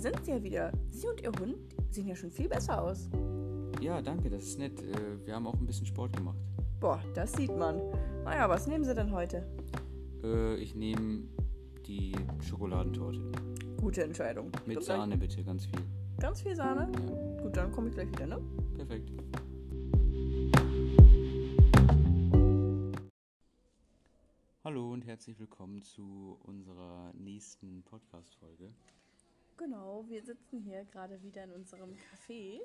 sind sie ja wieder. Sie und ihr Hund sehen ja schon viel besser aus. Ja, danke, das ist nett. Äh, wir haben auch ein bisschen Sport gemacht. Boah, das sieht man. Naja, was nehmen Sie denn heute? Äh, ich nehme die Schokoladentorte. Gute Entscheidung. Mit glaub, Sahne bitte, ganz viel. Ganz viel Sahne? Ja, Gut, dann komme ich gleich wieder, ne? perfekt. Hallo und herzlich willkommen zu unserer nächsten Podcast-Folge. Genau, wir sitzen hier gerade wieder in unserem Café.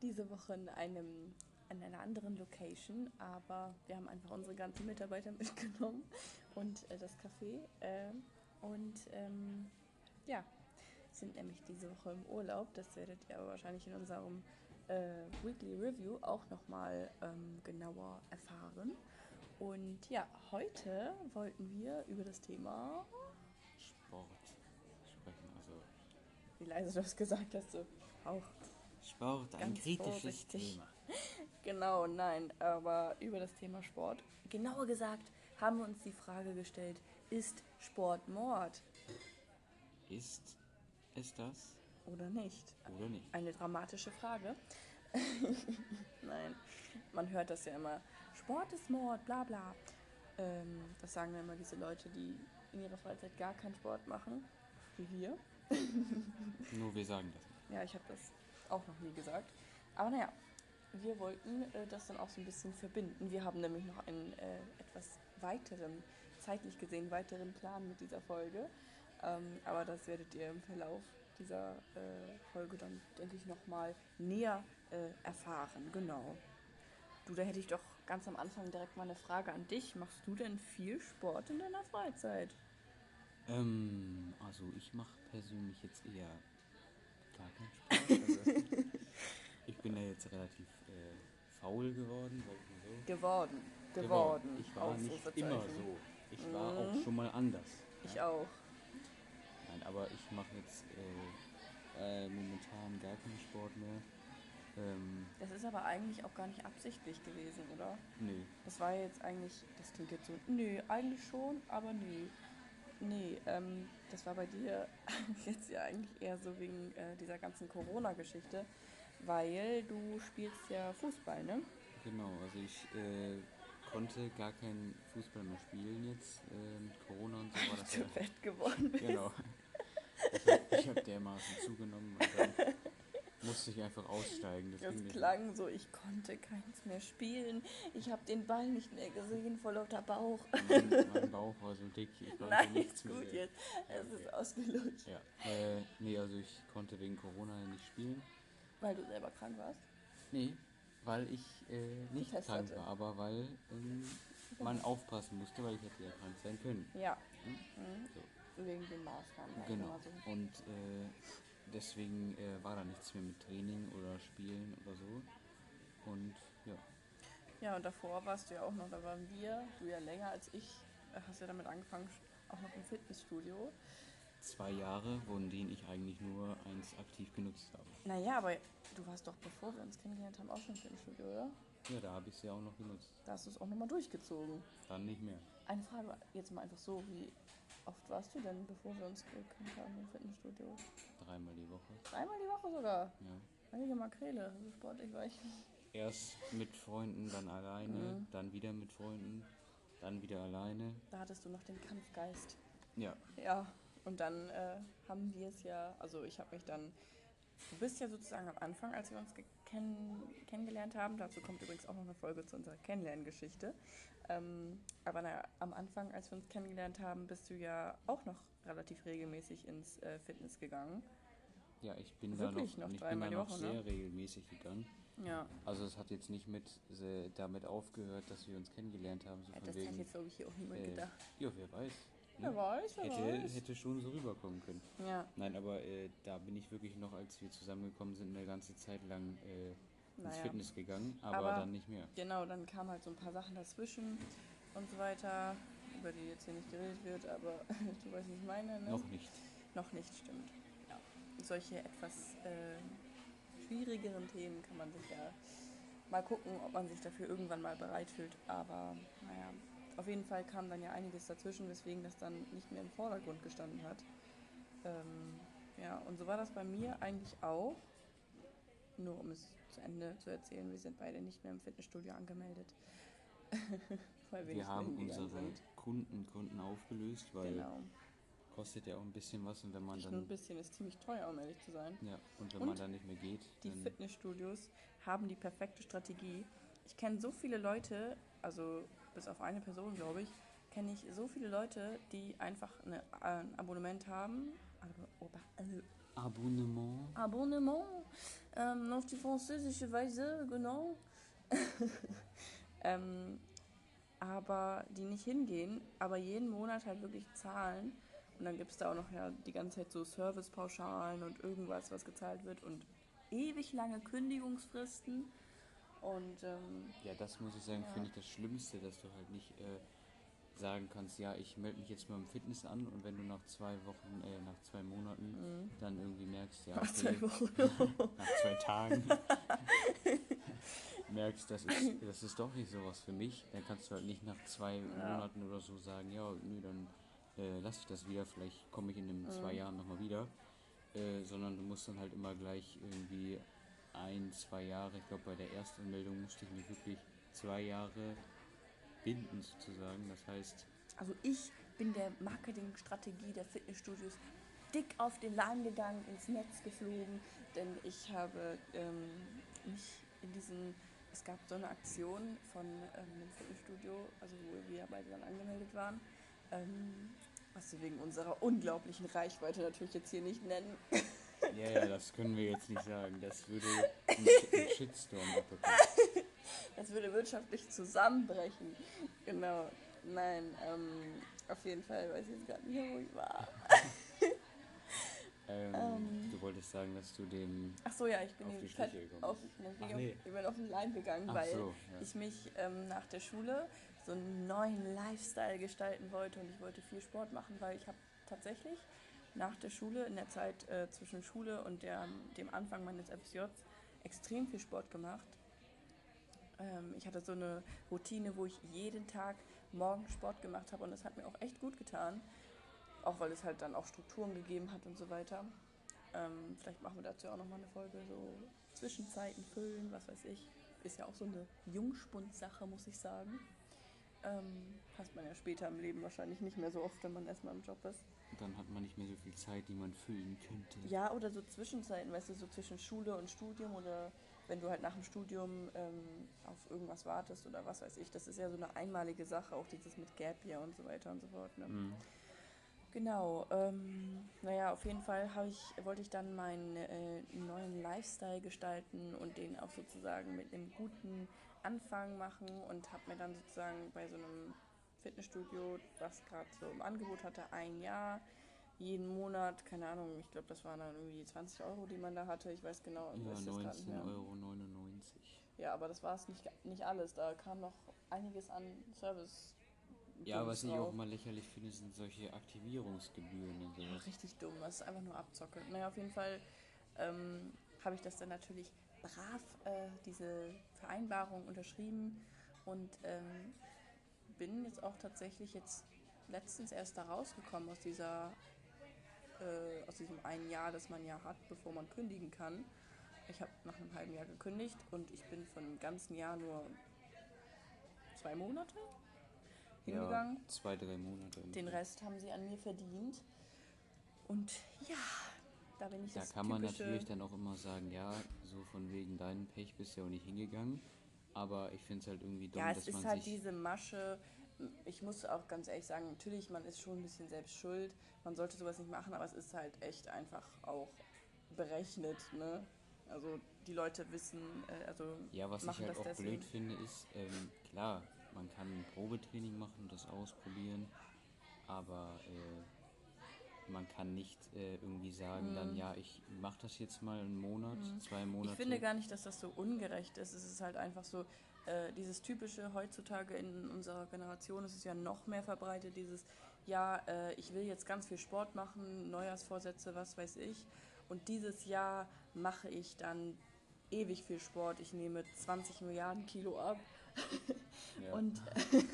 Diese Woche in einem an einer anderen Location, aber wir haben einfach unsere ganzen Mitarbeiter mitgenommen und äh, das Café. Äh, und ähm, ja, sind nämlich diese Woche im Urlaub. Das werdet ihr aber wahrscheinlich in unserem äh, Weekly Review auch nochmal ähm, genauer erfahren. Und ja, heute wollten wir über das Thema, Sport wie leise du das gesagt hast, so auch Sport, ein kritisches vorsichtig. Thema. Genau, nein, aber über das Thema Sport. Genauer gesagt haben wir uns die Frage gestellt, ist Sport Mord Ist es das oder nicht? oder nicht? Eine dramatische Frage. nein, man hört das ja immer, Sport ist Mord, bla bla. Ähm, das sagen dann immer diese Leute, die in ihrer Freizeit gar keinen Sport machen, wie wir. Nur wir sagen das nicht. Ja, ich habe das auch noch nie gesagt. Aber naja, wir wollten äh, das dann auch so ein bisschen verbinden. Wir haben nämlich noch einen äh, etwas weiteren, zeitlich gesehen weiteren Plan mit dieser Folge. Ähm, aber das werdet ihr im Verlauf dieser äh, Folge dann, denke ich, nochmal näher äh, erfahren. Genau. Du, da hätte ich doch ganz am Anfang direkt mal eine Frage an dich. Machst du denn viel Sport in deiner Freizeit? Ähm, also ich mache persönlich jetzt eher gar keinen Sport. Also ich bin da jetzt relativ äh, faul geworden, sag ich mal so. Geworden. Geworden. Ich war nicht Ausrufezeichen. immer so. Ich war auch Mhm. schon mal anders. Ich ja. auch. Nein, aber ich mache jetzt äh, äh, momentan gar keinen Sport mehr. Ähm, Das ist aber eigentlich auch gar nicht absichtlich gewesen, oder? nee. Das war jetzt eigentlich, das klingt jetzt so, nö, eigentlich schon, aber nö. Nee, ähm, das war bei dir jetzt ja eigentlich eher so wegen äh, dieser ganzen Corona-Geschichte, weil du spielst ja Fußball, ne? Genau, also ich äh, konnte gar keinen Fußball mehr spielen jetzt äh, mit Corona und so war das ja. Du fett geworden bist. Genau. Ich habe hab dermaßen zugenommen und dann musste ich einfach aussteigen. Das, Das ging nicht. klang so, ich konnte keins mehr spielen, ich habe den Ball nicht mehr gesehen vor lauter Bauch. Mein, mein Bauch war so dick, ich konnte Nein, nichts ist gut jetzt, es okay. ist ausgelutscht. Ja, äh, nee, also ich konnte wegen Corona nicht spielen. Weil du selber krank warst? Nee, weil ich äh, nicht Test krank hatte. war, aber weil ähm, man aufpassen musste, weil ich hätte ja krank sein können. Ja. Hm? Mhm. So. Wegen den Maßnahmen. Genau. so. Und äh, deswegen äh, war da nichts mehr mit Training oder Spielen oder so. Und ja, Ja, und davor warst du ja auch noch, da waren wir, du ja länger als ich, äh, hast ja damit angefangen, auch noch im Fitnessstudio. zwei Jahre, von denen ich eigentlich nur eins aktiv genutzt habe. Naja, aber du warst doch, bevor wir uns kennengelernt haben, auch schon im Fitnessstudio, oder? Ja, da habe ich es ja auch noch genutzt. Da hast du es auch nochmal durchgezogen. Dann nicht mehr. Eine Frage, jetzt mal einfach so, wie oft warst du denn, bevor wir uns gekannt haben im Fitnessstudio? Dreimal die Woche. Dreimal die Woche sogar. Ja. Heilige Makrele, so sportlich war ich nicht. Erst mit Freunden, dann alleine, Mhm. dann wieder mit Freunden, dann wieder alleine. Da hattest du noch den Kampfgeist. Ja, Ja, und dann äh, haben wir es ja, also ich habe mich dann, du bist ja sozusagen am Anfang, als wir uns kenn kennengelernt haben, dazu kommt übrigens auch noch eine Folge zu unserer Kennenlerngeschichte, ähm, aber naja, am Anfang, als wir uns kennengelernt haben, bist du ja auch noch relativ regelmäßig ins äh, Fitness gegangen. ja, ich bin Wirklich da noch, noch ich bin dreimal da noch Woche, ne? sehr regelmäßig gegangen. Ja, Also es hat jetzt nicht mit damit aufgehört, dass wir uns kennengelernt haben. So Ja, das hat wegen, jetzt glaube ich hier auch niemand äh, gedacht. ja, wer weiß. Wer ne? weiß, wer Hätte, weiß. hätte schon so rüberkommen können. Ja, Nein, aber äh, da bin ich wirklich noch, als wir zusammengekommen sind, eine ganze Zeit lang äh, ins naja. Fitness gegangen, aber, Aber- dann nicht mehr. Genau, dann kamen halt so ein paar Sachen dazwischen und so weiter, über die jetzt hier nicht geredet wird, aber du weißt, wie ich meine, ne? Noch nicht. Noch nicht, stimmt. Ja. Solche etwas äh, schwierigeren Themen kann man sich ja mal gucken, ob man sich dafür irgendwann mal bereit fühlt. Aber naja, auf jeden Fall kam dann ja einiges dazwischen, weswegen das dann nicht mehr im Vordergrund gestanden hat. Ähm, Ja, und so war das bei mir eigentlich auch. Nur um es zu Ende zu erzählen, wir sind beide nicht mehr im Fitnessstudio angemeldet. weil wir, wir haben unsere sind. Kunden, Kunden aufgelöst, weil genau. kostet ja auch ein bisschen was und wenn man dann. Nur ein bisschen ist ziemlich teuer, um ehrlich zu sein. Ja, und wenn und man dann nicht mehr geht. Die Fitnessstudios haben die perfekte Strategie. Ich kenne so viele Leute, also bis auf eine Person, glaube ich, kenne ich so viele Leute, die einfach eine, ein Abonnement haben. Also, Abonnement. Abonnement. Ähm, auf die französische Weise, genau. ähm, aber die nicht hingehen, aber jeden Monat halt wirklich zahlen. Und dann gibt es da auch noch ja die ganze Zeit so Servicepauschalen und irgendwas, was gezahlt wird und ewig lange Kündigungsfristen. Und ähm, ja, das muss ich sagen, ja. finde ich das Schlimmste, dass du halt nicht äh, sagen kannst, ja, ich melde mich jetzt mal im Fitness an und wenn du nach zwei Wochen, äh, nach zwei Monaten mhm. dann irgendwie merkst, ja, okay, nach zwei Wochen. nach zwei Tagen merkst, das ist, das ist doch nicht sowas für mich, dann kannst du halt nicht nach zwei ja. Monaten oder so sagen, ja, nö, dann äh, lasse ich das wieder, vielleicht komme ich in den mhm. zwei Jahren nochmal wieder, äh, sondern du musst dann halt immer gleich irgendwie ein, zwei Jahre, ich glaube bei der ersten Meldung musste ich mich wirklich zwei Jahre binden sozusagen. Das heißt. Also ich bin der Marketingstrategie der Fitnessstudios dick auf den Laden gegangen, ins Netz geflogen, denn ich habe ähm, mich in diesen, es gab so eine Aktion von ähm, Fitnessstudio, also wo wir beide dann angemeldet waren, ähm, was wir wegen unserer unglaublichen Reichweite natürlich jetzt hier nicht nennen. Ja, ja, das können wir jetzt nicht sagen. Das würde einen Shitstorm abbekommen. Das würde wirtschaftlich zusammenbrechen. Genau. Nein, ähm, auf jeden Fall weiß ich jetzt gerade nicht, wo ich war. ähm, ähm, du wolltest sagen, dass du dem. Ach so, ja, ich bin auf die Schliche gekommen. Auf, ne, Ach, nee. Ich bin auf den Leim gegangen, Ach weil so, ja. ich mich ähm, nach der Schule so einen neuen Lifestyle gestalten wollte und ich wollte viel Sport machen, weil ich habe tatsächlich nach der Schule, in der Zeit äh, zwischen Schule und der, dem Anfang meines FSJs, extrem viel Sport gemacht. Ähm, ich hatte so eine Routine, wo ich jeden Tag morgens Sport gemacht habe und das hat mir auch echt gut getan. Auch weil es halt dann auch Strukturen gegeben hat und so weiter. Ähm, vielleicht machen wir dazu auch nochmal eine Folge, so Zwischenzeiten füllen, was weiß ich. Ist ja auch so eine Jungspund-Sache, muss ich sagen. Ähm, hast man ja später im Leben wahrscheinlich nicht mehr so oft, wenn man erstmal im Job ist. Dann hat man nicht mehr so viel Zeit, die man füllen könnte. Ja, oder so Zwischenzeiten, weißt du, so zwischen Schule und Studium oder wenn du halt nach dem Studium ähm, auf irgendwas wartest oder was weiß ich. Das ist ja so eine einmalige Sache, auch dieses mit Gap Year und so weiter und so fort. Ne? Mhm. Genau, ähm, naja, auf jeden Fall ich, wollte ich dann meinen äh, neuen Lifestyle gestalten und den auch sozusagen mit einem guten Anfang machen und habe mir dann sozusagen bei so einem Fitnessstudio, was gerade so im Angebot hatte, ein Jahr, jeden Monat, keine Ahnung, ich glaube, das waren dann irgendwie 20 Euro, die man da hatte, ich weiß genau. Ja, 19,99 Euro. Ja, aber das war es nicht, nicht alles, da kam noch einiges an Service. Ja, was ich auch mal lächerlich finde, sind solche Aktivierungsgebühren und sowas. Richtig dumm, das ist einfach nur Abzocke. Naja, auf jeden Fall ähm, habe ich das dann natürlich brav äh, diese Vereinbarung unterschrieben und ähm, bin jetzt auch tatsächlich jetzt letztens erst da rausgekommen aus dieser äh, aus diesem einen Jahr, das man ja hat, bevor man kündigen kann. Ich habe nach einem halben Jahr gekündigt und ich bin von dem ganzen Jahr nur zwei Monate hingegangen. Ja, zwei, drei Monate. Den Rest haben sie an mir verdient. Und ja, da bin ich Da kann man natürlich dann auch immer sagen, ja, so von wegen deinem Pech bist du ja auch nicht hingegangen. Aber ich finde es halt irgendwie dumm, ja, es ist halt diese Masche. Ich muss auch ganz ehrlich sagen, natürlich, man ist schon ein bisschen selbst schuld. Man sollte sowas nicht machen, aber es ist halt echt einfach auch berechnet, ne? Also die Leute wissen, äh, also Ja, was ich halt auch deswegen. blöd finde, ist, ähm, klar, man kann ein Probetraining machen, das ausprobieren, aber äh, man kann nicht äh, irgendwie sagen, mhm. dann ja, ich mache das jetzt mal einen Monat, mhm. zwei Monate. Ich finde gar nicht, dass das so ungerecht ist. Es ist halt einfach so, äh, dieses typische heutzutage in unserer Generation ist es ja noch mehr verbreitet, dieses, ja, äh, ich will jetzt ganz viel Sport machen, Neujahrsvorsätze, was weiß ich. Und dieses Jahr mache ich dann ewig viel Sport. Ich nehme 20 Milliarden Kilo ab. Ja. und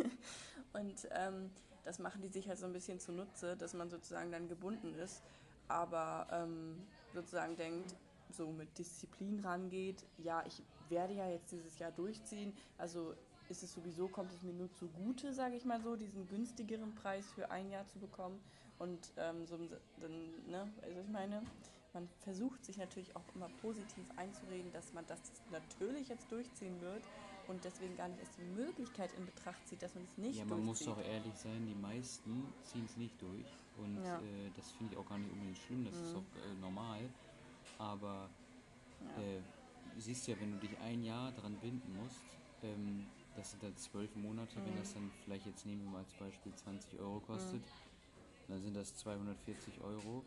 und ähm, das machen die sich halt so ein bisschen zunutze, dass man sozusagen dann gebunden ist. aber ähm, sozusagen denkt, so mit Disziplin rangeht, ja, ich werde ja jetzt dieses Jahr durchziehen, also ist es sowieso, kommt es mir nur zugute, sage ich mal so, diesen günstigeren Preis für ein Jahr zu bekommen. Und ähm, so, dann, ne, also ich meine, man versucht sich natürlich auch immer positiv einzureden, dass man das natürlich jetzt durchziehen wird und deswegen gar nicht erst die Möglichkeit in Betracht zieht, dass man es nicht Ja, man muss doch ehrlich sein, die meisten ziehen es nicht durch. Und Ja. äh, das finde ich auch gar nicht unbedingt schlimm, das ist Mhm. auch äh, normal. Aber Ja. äh, siehst ja, wenn du dich ein Jahr dran binden musst, ähm, das sind dann zwölf Monate, wenn Mhm. das dann vielleicht jetzt nehmen wir mal als Beispiel 20 Euro kostet, dann sind das 240 Euro,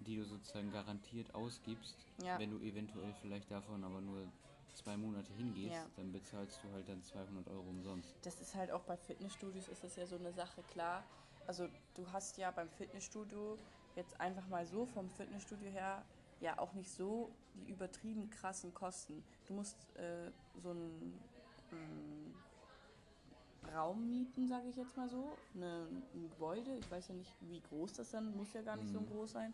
die du sozusagen garantiert ausgibst. Ja. Wenn du eventuell vielleicht davon aber nur zwei Monate hingehst, Ja. dann bezahlst du halt dann 200 Euro umsonst. Das ist halt auch bei Fitnessstudios ist das ja so eine Sache, klar. Also du hast ja beim Fitnessstudio jetzt einfach mal so vom Fitnessstudio her ja auch nicht so die übertrieben krassen Kosten. Du musst äh, so einen mm, Raum mieten, sage ich jetzt mal so, eine, ein Gebäude. Ich weiß ja nicht, wie groß das dann, muss ja gar nicht so Mhm. groß sein.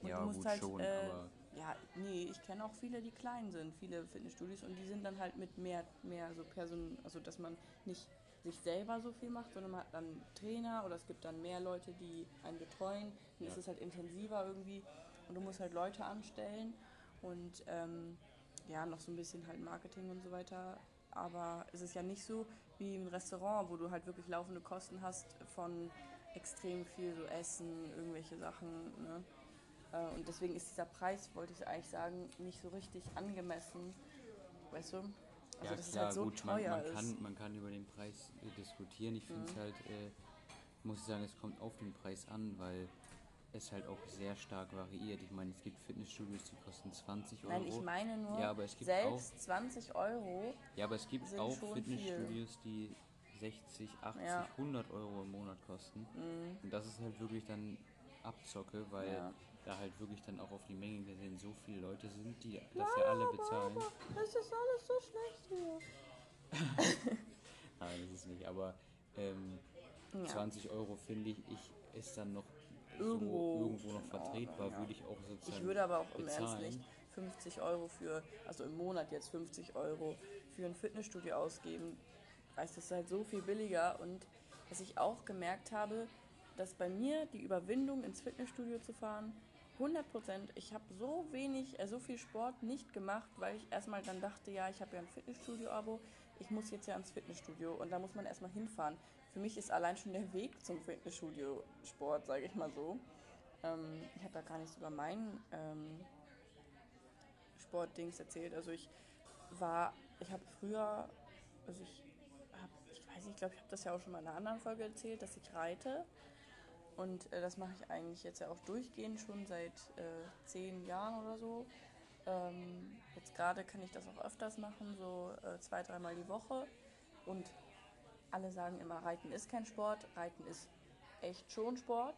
Und Ja, du musst gut, halt, schon, äh, aber- ja, nee, ich kenne auch viele, die klein sind, viele Fitnessstudios und die sind dann halt mit mehr, mehr so Personen, also dass man nicht sich selber so viel macht, sondern man hat dann Trainer oder es gibt dann mehr Leute, die einen betreuen. Dann Ja. ist es halt intensiver irgendwie und du musst halt Leute anstellen und ähm, ja, noch so ein bisschen halt Marketing und so weiter. Aber es ist ja nicht so wie im Restaurant, wo du halt wirklich laufende Kosten hast von extrem viel so Essen, irgendwelche Sachen. Ne? Äh, Und deswegen ist dieser Preis, wollte ich eigentlich sagen, nicht so richtig angemessen. Weißt du? Also, ja, klar, es halt so gut, man, teuer man, ist. kann, man kann über den Preis äh, diskutieren. Ich finde es Mhm. halt, äh, muss ich sagen, es kommt auf den Preis an, weil es halt auch sehr stark variiert. Ich meine, es gibt Fitnessstudios, die kosten 20 Euro. Nein, ich meine nur, Ja, aber es gibt selbst 20 Euro. ja, aber es gibt auch Fitnessstudios, die 60, 80, Ja. 100 Euro im Monat kosten. Mhm. Und das ist halt wirklich dann Abzocke, weil Ja. Da halt wirklich dann auch auf die Menge gesehen so viele Leute sind, die das ja alle bezahlen. Das ist alles so schlecht hier. Nein, das ist nicht, aber ähm, Ja. 20 Euro finde ich, ich ist dann noch Irgendwo so irgendwo noch vertretbar, ja. würde ich auch sozusagen. Ich würde aber auch im Ernst bezahlen. nicht 50 Euro für, also im Monat jetzt 50 Euro für ein Fitnessstudio ausgeben. Weißt du, es ist halt so viel billiger und was ich auch gemerkt habe, dass bei mir die Überwindung ins Fitnessstudio zu fahren, 100 Prozent, ich habe so wenig, äh, so viel Sport nicht gemacht, weil ich erstmal dann dachte, ja, ich habe ja ein Fitnessstudio-Abo, ich muss jetzt ja ins Fitnessstudio und da muss man erstmal hinfahren. Für mich ist allein schon der Weg zum Fitnessstudio Sport, sage ich mal so. Ähm, ich habe da gar nichts über meinen ähm, Sportdings erzählt. Also ich war, ich habe früher, also ich habe, ich weiß nicht, ich glaube, ich habe das ja auch schon mal in einer anderen Folge erzählt, dass ich reite. Und äh, das mache ich eigentlich jetzt ja auch durchgehend schon seit äh, zehn Jahren oder so. Ähm, jetzt gerade kann ich das auch öfters machen, so äh, zwei, dreimal die Woche. Und alle sagen immer, Reiten ist kein Sport, Reiten ist echt schon Sport.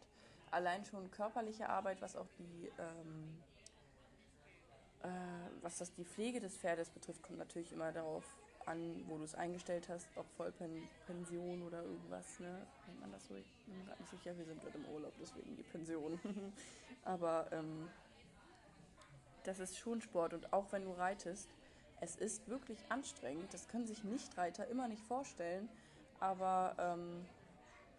Allein schon körperliche Arbeit, was auch die, ähm, äh, was das die Pflege des Pferdes betrifft, kommt natürlich immer darauf an, wo du es eingestellt hast, ob Vollpension oder irgendwas, ne? Nennt man das so? Ich bin mir gerade nicht sicher, wir sind gerade im Urlaub, deswegen die Pension. Aber ähm, das ist schon Sport und auch wenn du reitest, es ist wirklich anstrengend. Das können sich Nichtreiter immer nicht vorstellen, aber ähm,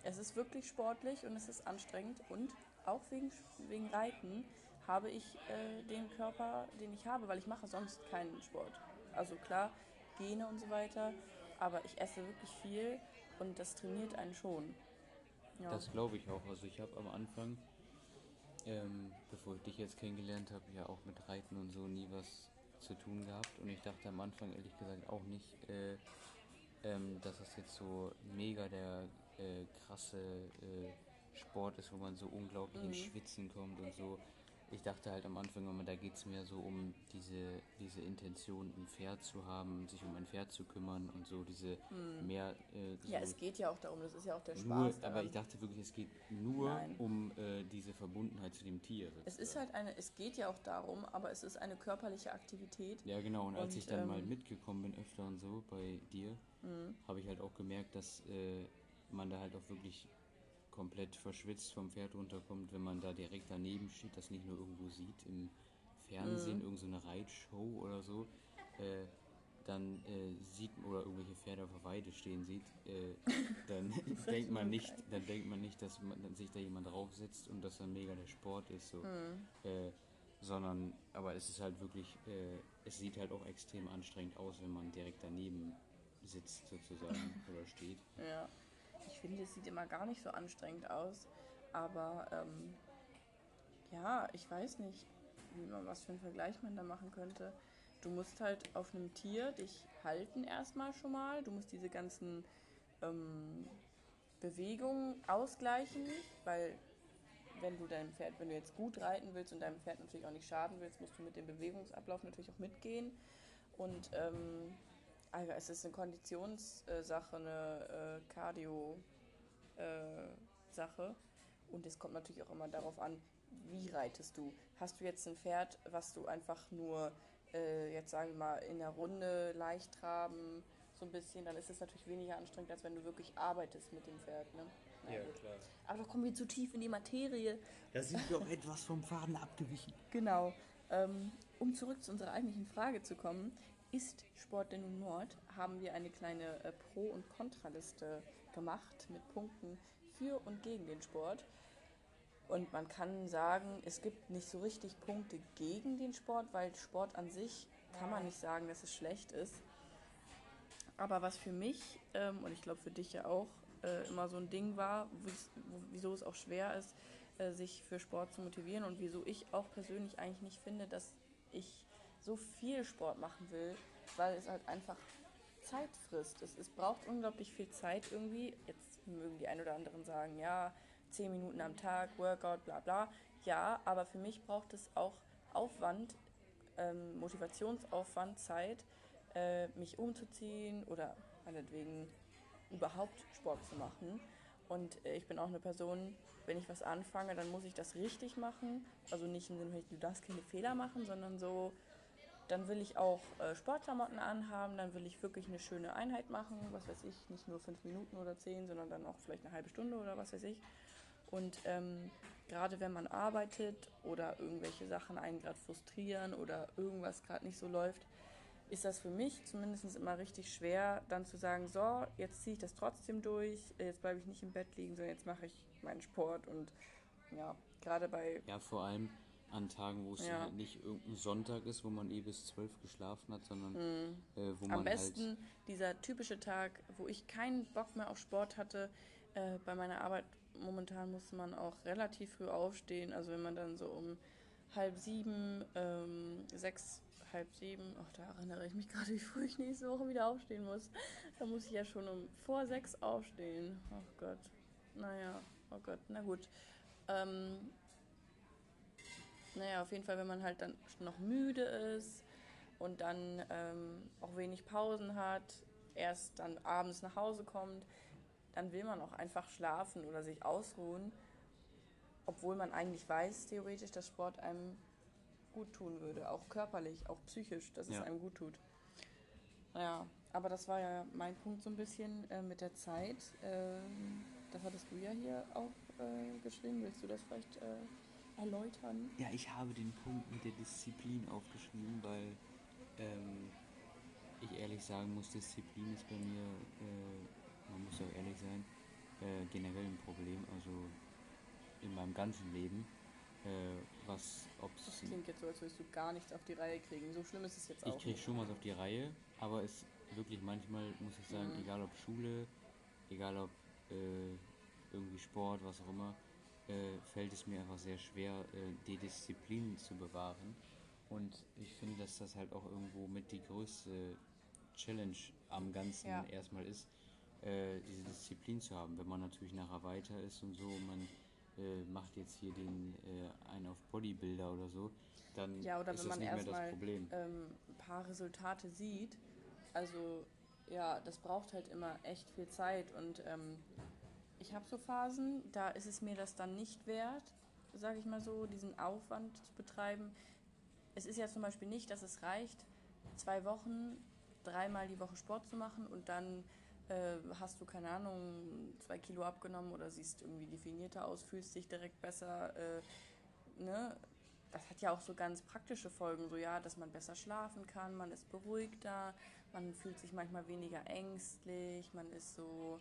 es ist wirklich sportlich und es ist anstrengend und auch wegen, wegen Reiten habe ich äh, den Körper, den ich habe, weil ich mache sonst keinen Sport. Also klar, Gene und so weiter, aber ich esse wirklich viel und das trainiert einen schon. Ja. Das glaube ich auch. Also ich habe am Anfang, ähm, bevor ich dich jetzt kennengelernt habe, ja auch mit Reiten und so nie was zu tun gehabt. Und ich dachte am Anfang ehrlich gesagt auch nicht, äh, ähm, dass das jetzt so mega der äh, krasse äh, Sport ist, wo man so unglaublich ins Mhm. Schwitzen kommt und so. Ich dachte halt am Anfang immer, da geht es mehr so um diese, diese Intention, ein Pferd zu haben, sich um ein Pferd zu kümmern und so diese mehr äh, so ja, es geht ja auch darum, das ist ja auch der Spaß. nur, aber ich dachte wirklich, es geht nur Nein. um äh, diese Verbundenheit zu dem Tier. Es ist sozusagen. halt eine, es geht ja auch darum, aber es ist eine körperliche Aktivität. Ja, genau. Und als Und, ich dann mal ähm, mitgekommen bin, öfter und so bei dir, Mhm. habe ich halt auch gemerkt, dass äh, man da halt auch wirklich komplett verschwitzt vom Pferd runterkommt, wenn man da direkt daneben steht, das nicht nur irgendwo sieht im Fernsehen, mhm. irgendeine so Reitshow oder so, äh, dann äh, sieht oder irgendwelche Pferde auf der Weide stehen sieht, äh, dann denkt man nicht, dann denkt man nicht, dass man, dass sich da jemand draufsetzt und dass dann mega der Sport ist, so, mhm. äh, sondern, aber es ist halt wirklich, äh, es sieht halt auch extrem anstrengend aus, wenn man direkt daneben sitzt sozusagen oder steht. Ja, ich finde, es sieht immer gar nicht so anstrengend aus, aber ähm, ja, ich weiß nicht, wie man, was für einen Vergleich man da machen könnte. Du musst halt auf einem Tier dich halten erstmal schon mal. Du musst diese ganzen ähm, Bewegungen ausgleichen, weil wenn du deinem Pferd, wenn du jetzt gut reiten willst und deinem Pferd natürlich auch nicht schaden willst, musst du mit dem Bewegungsablauf natürlich auch mitgehen. Und ähm, also es ist eine Konditionssache, eine äh, Cardio-Sache. Äh, und es kommt natürlich auch immer darauf an, wie reitest du. Hast du jetzt ein Pferd, was du einfach nur, äh, jetzt sagen wir mal, in der Runde leicht traben, so ein bisschen, dann ist es natürlich weniger anstrengend, als wenn du wirklich arbeitest mit dem Pferd. Ne? ja, klar. Aber da kommen wir zu tief in die Materie. Da sind wir auch etwas vom Faden abgewichen. Genau. Ähm, um zurück zu unserer eigentlichen Frage zu kommen, ist Sport denn nun Mord? Haben wir eine kleine äh, Pro- und Kontraliste gemacht mit Punkten für und gegen den Sport. Und man kann sagen, es gibt nicht so richtig Punkte gegen den Sport, weil Sport an sich kann man nicht sagen, dass es schlecht ist. Aber was für mich ähm, und ich glaube für dich ja auch äh, immer so ein Ding war, wieso es auch schwer ist, äh, sich für Sport zu motivieren und wieso ich auch persönlich eigentlich nicht finde, dass ich so viel Sport machen will, weil es halt einfach Zeit frisst. Es, es braucht unglaublich viel Zeit irgendwie. Jetzt mögen die ein oder anderen sagen, ja, 10 Minuten am Tag, Workout, bla bla. Ja, aber für mich braucht es auch Aufwand, ähm, Motivationsaufwand, Zeit, äh, mich umzuziehen oder meinetwegen überhaupt Sport zu machen. Und äh, ich bin auch eine Person, wenn ich was anfange, dann muss ich das richtig machen. Also nicht im Sinne, du darfst keine Fehler machen, sondern so, dann will ich auch äh, Sportklamotten anhaben, dann will ich wirklich eine schöne Einheit machen, was weiß ich, nicht nur fünf Minuten oder zehn, sondern dann auch vielleicht eine halbe Stunde oder was weiß ich. Und ähm, gerade wenn man arbeitet oder irgendwelche Sachen einen gerade frustrieren oder irgendwas gerade nicht so läuft, ist das für mich zumindest immer richtig schwer, dann zu sagen, so, jetzt ziehe ich das trotzdem durch, jetzt bleibe ich nicht im Bett liegen, sondern jetzt mache ich meinen Sport und ja, gerade bei... Ja, vor allem an Tagen, wo es ja. halt nicht irgendein Sonntag ist, wo man eh bis zwölf geschlafen hat, sondern mhm. äh, wo man Am besten halt dieser typische Tag, wo ich keinen Bock mehr auf Sport hatte, äh, bei meiner Arbeit momentan muss man auch relativ früh aufstehen. Also wenn man dann so um halb sieben, ähm, sechs, halb sieben, ach, da erinnere ich mich gerade, wie früh ich nächste Woche wieder aufstehen muss. Da muss ich ja schon um vor sechs aufstehen. Oh Gott. Naja, oh Gott, na gut. Ähm, naja, auf jeden Fall, wenn man halt dann noch müde ist und dann ähm, auch wenig Pausen hat, erst dann abends nach Hause kommt, dann will man auch einfach schlafen oder sich ausruhen, obwohl man eigentlich weiß, theoretisch, dass Sport einem gut tun würde, auch körperlich, auch psychisch, dass ja. es einem gut tut. Naja, aber das war ja mein Punkt so ein bisschen äh, mit der Zeit. Äh, das hattest du ja hier auch äh, geschrieben. Willst du das vielleicht äh, erläutern? Ja, ich habe den Punkt mit der Disziplin aufgeschrieben, weil ähm, ich ehrlich sagen muss, Disziplin ist bei mir äh, man muss auch ehrlich sein, äh, generell ein Problem, also in meinem ganzen Leben. Äh, was, ob's das klingt jetzt so, als würdest du gar nichts auf die Reihe kriegen. So schlimm ist es jetzt auch. Ich kriege schon was auf die Reihe, aber es wirklich manchmal, muss ich sagen, mhm. egal ob Schule, egal ob äh, irgendwie Sport, was auch immer, äh, fällt es mir einfach sehr schwer, äh, die Disziplin zu bewahren. Und ich finde, dass das halt auch irgendwo mit die größte Challenge am Ganzen ja. erstmal ist, äh, diese Disziplin zu haben. Wenn man natürlich nachher weiter ist und so, man äh, macht jetzt hier den äh, einen auf Bodybuilder oder so, dann ja, oder ist wenn das man nicht mehr das Problem. Ähm, ein paar Resultate sieht, also ja, das braucht halt immer echt viel Zeit und ähm, ich habe so Phasen, da ist es mir das dann nicht wert, sage ich mal so, diesen Aufwand zu betreiben. Es ist ja zum Beispiel nicht, dass es reicht, zwei Wochen, dreimal die Woche Sport zu machen und dann äh, hast du, keine Ahnung, zwei Kilo abgenommen oder siehst irgendwie definierter aus, fühlst dich direkt besser, äh, ne? Das hat ja auch so ganz praktische Folgen, so ja, dass man besser schlafen kann, man ist beruhigter, man fühlt sich manchmal weniger ängstlich, man ist so,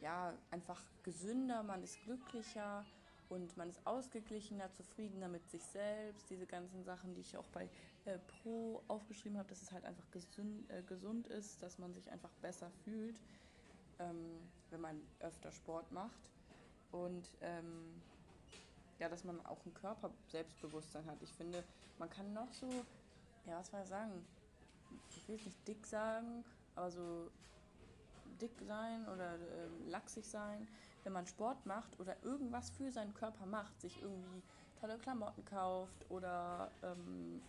ja, einfach gesünder, man ist glücklicher und man ist ausgeglichener, zufriedener mit sich selbst. Diese ganzen Sachen, die ich auch bei äh, Pro aufgeschrieben habe, dass es halt einfach gesund, äh, gesund ist, dass man sich einfach besser fühlt, ähm, wenn man öfter Sport macht. Und ähm, ja, dass man auch ein Körper-Selbstbewusstsein hat. Ich finde, man kann noch so, ja, was soll ich sagen? Ich will jetzt nicht dick sagen, aber so dick sein oder äh, lachsig sein, wenn man Sport macht oder irgendwas für seinen Körper macht, sich irgendwie tolle Klamotten kauft oder ähm,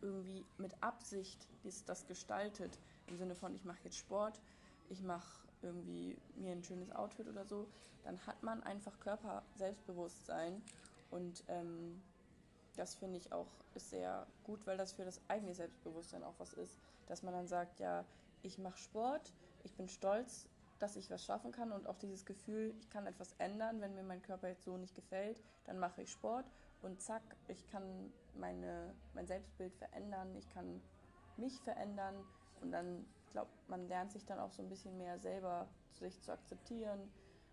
irgendwie mit Absicht dies, das gestaltet, im Sinne von, ich mache jetzt Sport, ich mache irgendwie mir ein schönes Outfit oder so, dann hat man einfach Körper-Selbstbewusstsein und ähm, das finde ich auch sehr gut, weil das für das eigene Selbstbewusstsein auch was ist, dass man dann sagt, ja, ich mache Sport, ich bin stolz, dass ich was schaffen kann und auch dieses Gefühl, ich kann etwas ändern, wenn mir mein Körper jetzt so nicht gefällt, dann mache ich Sport und zack, ich kann meine, mein Selbstbild verändern, ich kann mich verändern und dann, ich glaube, man lernt sich dann auch so ein bisschen mehr selber sich zu akzeptieren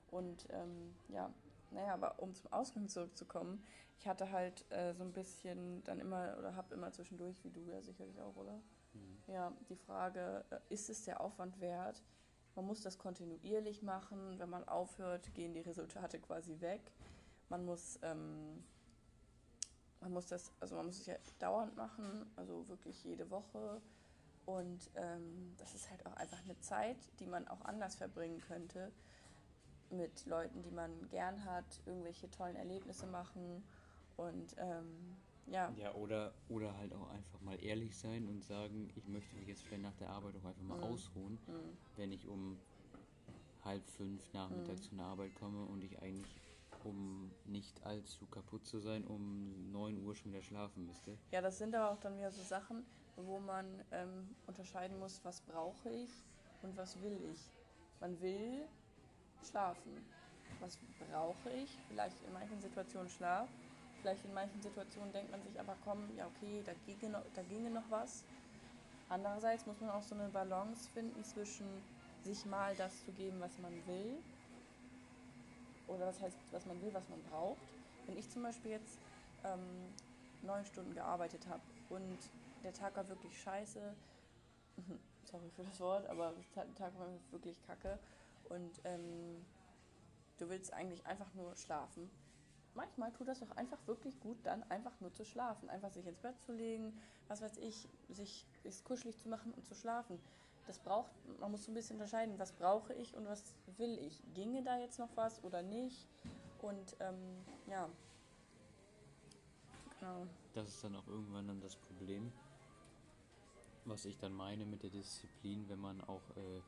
und ähm, ja, naja, aber um zum Ausgang zurückzukommen, ich hatte halt äh, so ein bisschen dann immer oder habe immer zwischendurch, wie du ja sicherlich auch, oder? Mhm. Ja, die Frage, äh, ist es der Aufwand wert? Man muss das kontinuierlich machen. Wenn man aufhört, gehen die Resultate quasi weg. Man muss, ähm, man muss das, also man muss es ja dauernd machen, also wirklich jede Woche. Und ähm, das ist halt auch einfach eine Zeit, die man auch anders verbringen könnte. Mit Leuten, die man gern hat, irgendwelche tollen Erlebnisse machen. Und ähm, ja. Ja, oder, oder halt auch einfach mal ehrlich sein und sagen, ich möchte mich jetzt vielleicht nach der Arbeit auch einfach mal mhm. ausruhen, mhm. wenn ich um halb fünf nachmittags mhm. zu einer Arbeit komme und ich eigentlich, um nicht allzu kaputt zu sein, um 9 Uhr schon wieder schlafen müsste. Ja, das sind aber auch dann wieder so Sachen, wo man ähm, unterscheiden muss, was brauche ich und was will ich. Man will schlafen. Was brauche ich? Vielleicht in manchen Situationen Schlaf Vielleicht in manchen Situationen denkt man sich aber, komm, ja okay, da ginge noch, da ginge noch was. Andererseits muss man auch so eine Balance finden zwischen sich mal das zu geben, was man will. Oder was heißt, was man will, was man braucht. Wenn ich zum Beispiel jetzt ähm, neun Stunden gearbeitet habe und der Tag war wirklich scheiße, sorry für das Wort, aber der Tag war wirklich kacke und ähm, du willst eigentlich einfach nur schlafen, manchmal tut das doch einfach wirklich gut, dann einfach nur zu schlafen. Einfach sich ins Bett zu legen, was weiß ich, sich es kuschelig zu machen und zu schlafen. Das braucht, man muss so ein bisschen unterscheiden, was brauche ich und was will ich. Ginge da jetzt noch was oder nicht? Und ähm, ja. Genau. Das ist dann auch irgendwann dann das Problem, was ich dann meine mit der Disziplin, wenn man auch äh,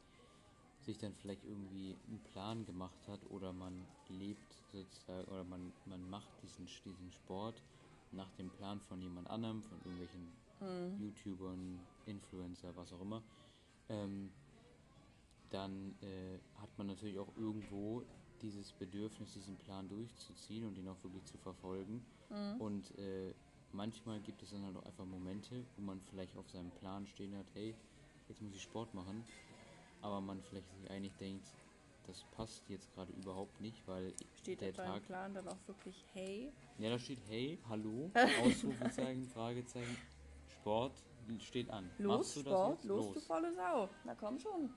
sich dann vielleicht irgendwie einen Plan gemacht hat oder man lebt sozusagen oder man, man macht diesen, diesen Sport nach dem Plan von jemand anderem, von irgendwelchen mhm. YouTubern, Influencer, was auch immer, ähm, dann äh, hat man natürlich auch irgendwo dieses Bedürfnis, diesen Plan durchzuziehen und ihn auch wirklich zu verfolgen. Mhm. Und äh, manchmal gibt es dann halt auch einfach Momente, wo man vielleicht auf seinem Plan stehen hat, hey, jetzt muss ich Sport machen aber man vielleicht sich eigentlich denkt, das passt jetzt gerade überhaupt nicht, weil steht der Tag Plan dann auch wirklich hey? Ja, da steht hey, hallo, Ausrufezeichen, Fragezeichen, Sport steht an. Los, Sport, los, los, du volle Sau. Na komm schon.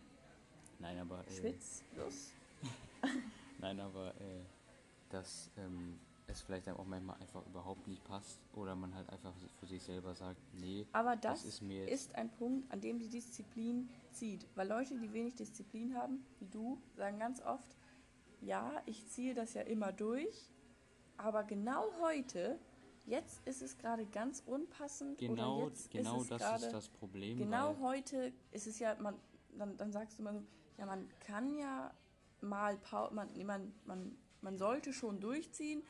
Nein, aber äh, Schwitz, los. Nein, aber äh, das ähm, es vielleicht auch manchmal einfach überhaupt nicht oder man halt einfach für sich selber sagt, nee, aber das, das ist mir ist ein Punkt, an dem die Disziplin zieht, weil Leute, die wenig Disziplin haben, wie du, sagen ganz oft, ja, ich ziehe das ja immer durch, aber genau heute, jetzt ist es gerade ganz unpassend genau, oder jetzt genau ist es das grade, ist das Problem. Genau heute ist es ja, man, dann, dann sagst du mal so, ja, man kann ja mal, man, man, man, man sollte schon durchziehen,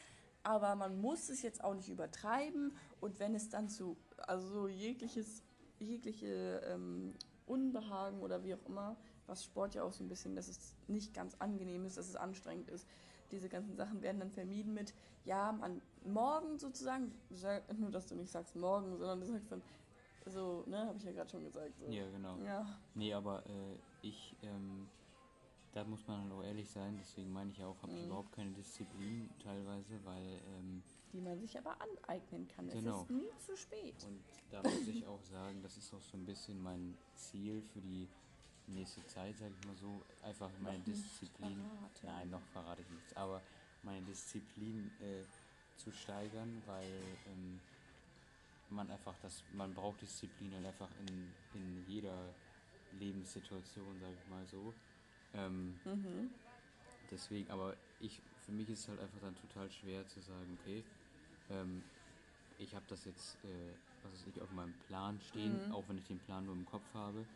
aber man muss es jetzt auch nicht übertreiben und wenn es dann zu, also so jegliches, jegliche ähm, Unbehagen oder wie auch immer, was Sport ja auch so ein bisschen, dass es nicht ganz angenehm ist, dass es anstrengend ist. Diese ganzen Sachen werden dann vermieden mit, ja, man morgen sozusagen, nur dass du nicht sagst morgen, sondern du sagst dann, so, ne, habe ich ja gerade schon gesagt. So. Ja, genau. Ja. Nee, aber äh, ich, ähm, da muss man halt auch ehrlich sein, deswegen meine ich ja auch, habe ich Mhm. überhaupt keine Disziplin teilweise, weil, ähm, Die man sich aber aneignen kann. Genau. Es ist nie zu spät. und da muss ich auch sagen, das ist auch so ein bisschen mein Ziel für die nächste Zeit, sage ich mal so, einfach meine Noch Disziplin, nein, noch verrate ich nichts, aber meine Disziplin äh, zu steigern, weil ähm, man einfach das, man braucht Disziplin halt einfach in, in jeder Lebenssituation, sage ich mal so. Ähm, Mhm. deswegen, aber ich, für mich ist es halt einfach dann total schwer zu sagen, okay, ähm, ich habe das jetzt, äh, was weiß ich, auf meinem Plan stehen, Mhm. auch wenn ich den Plan nur im Kopf habe.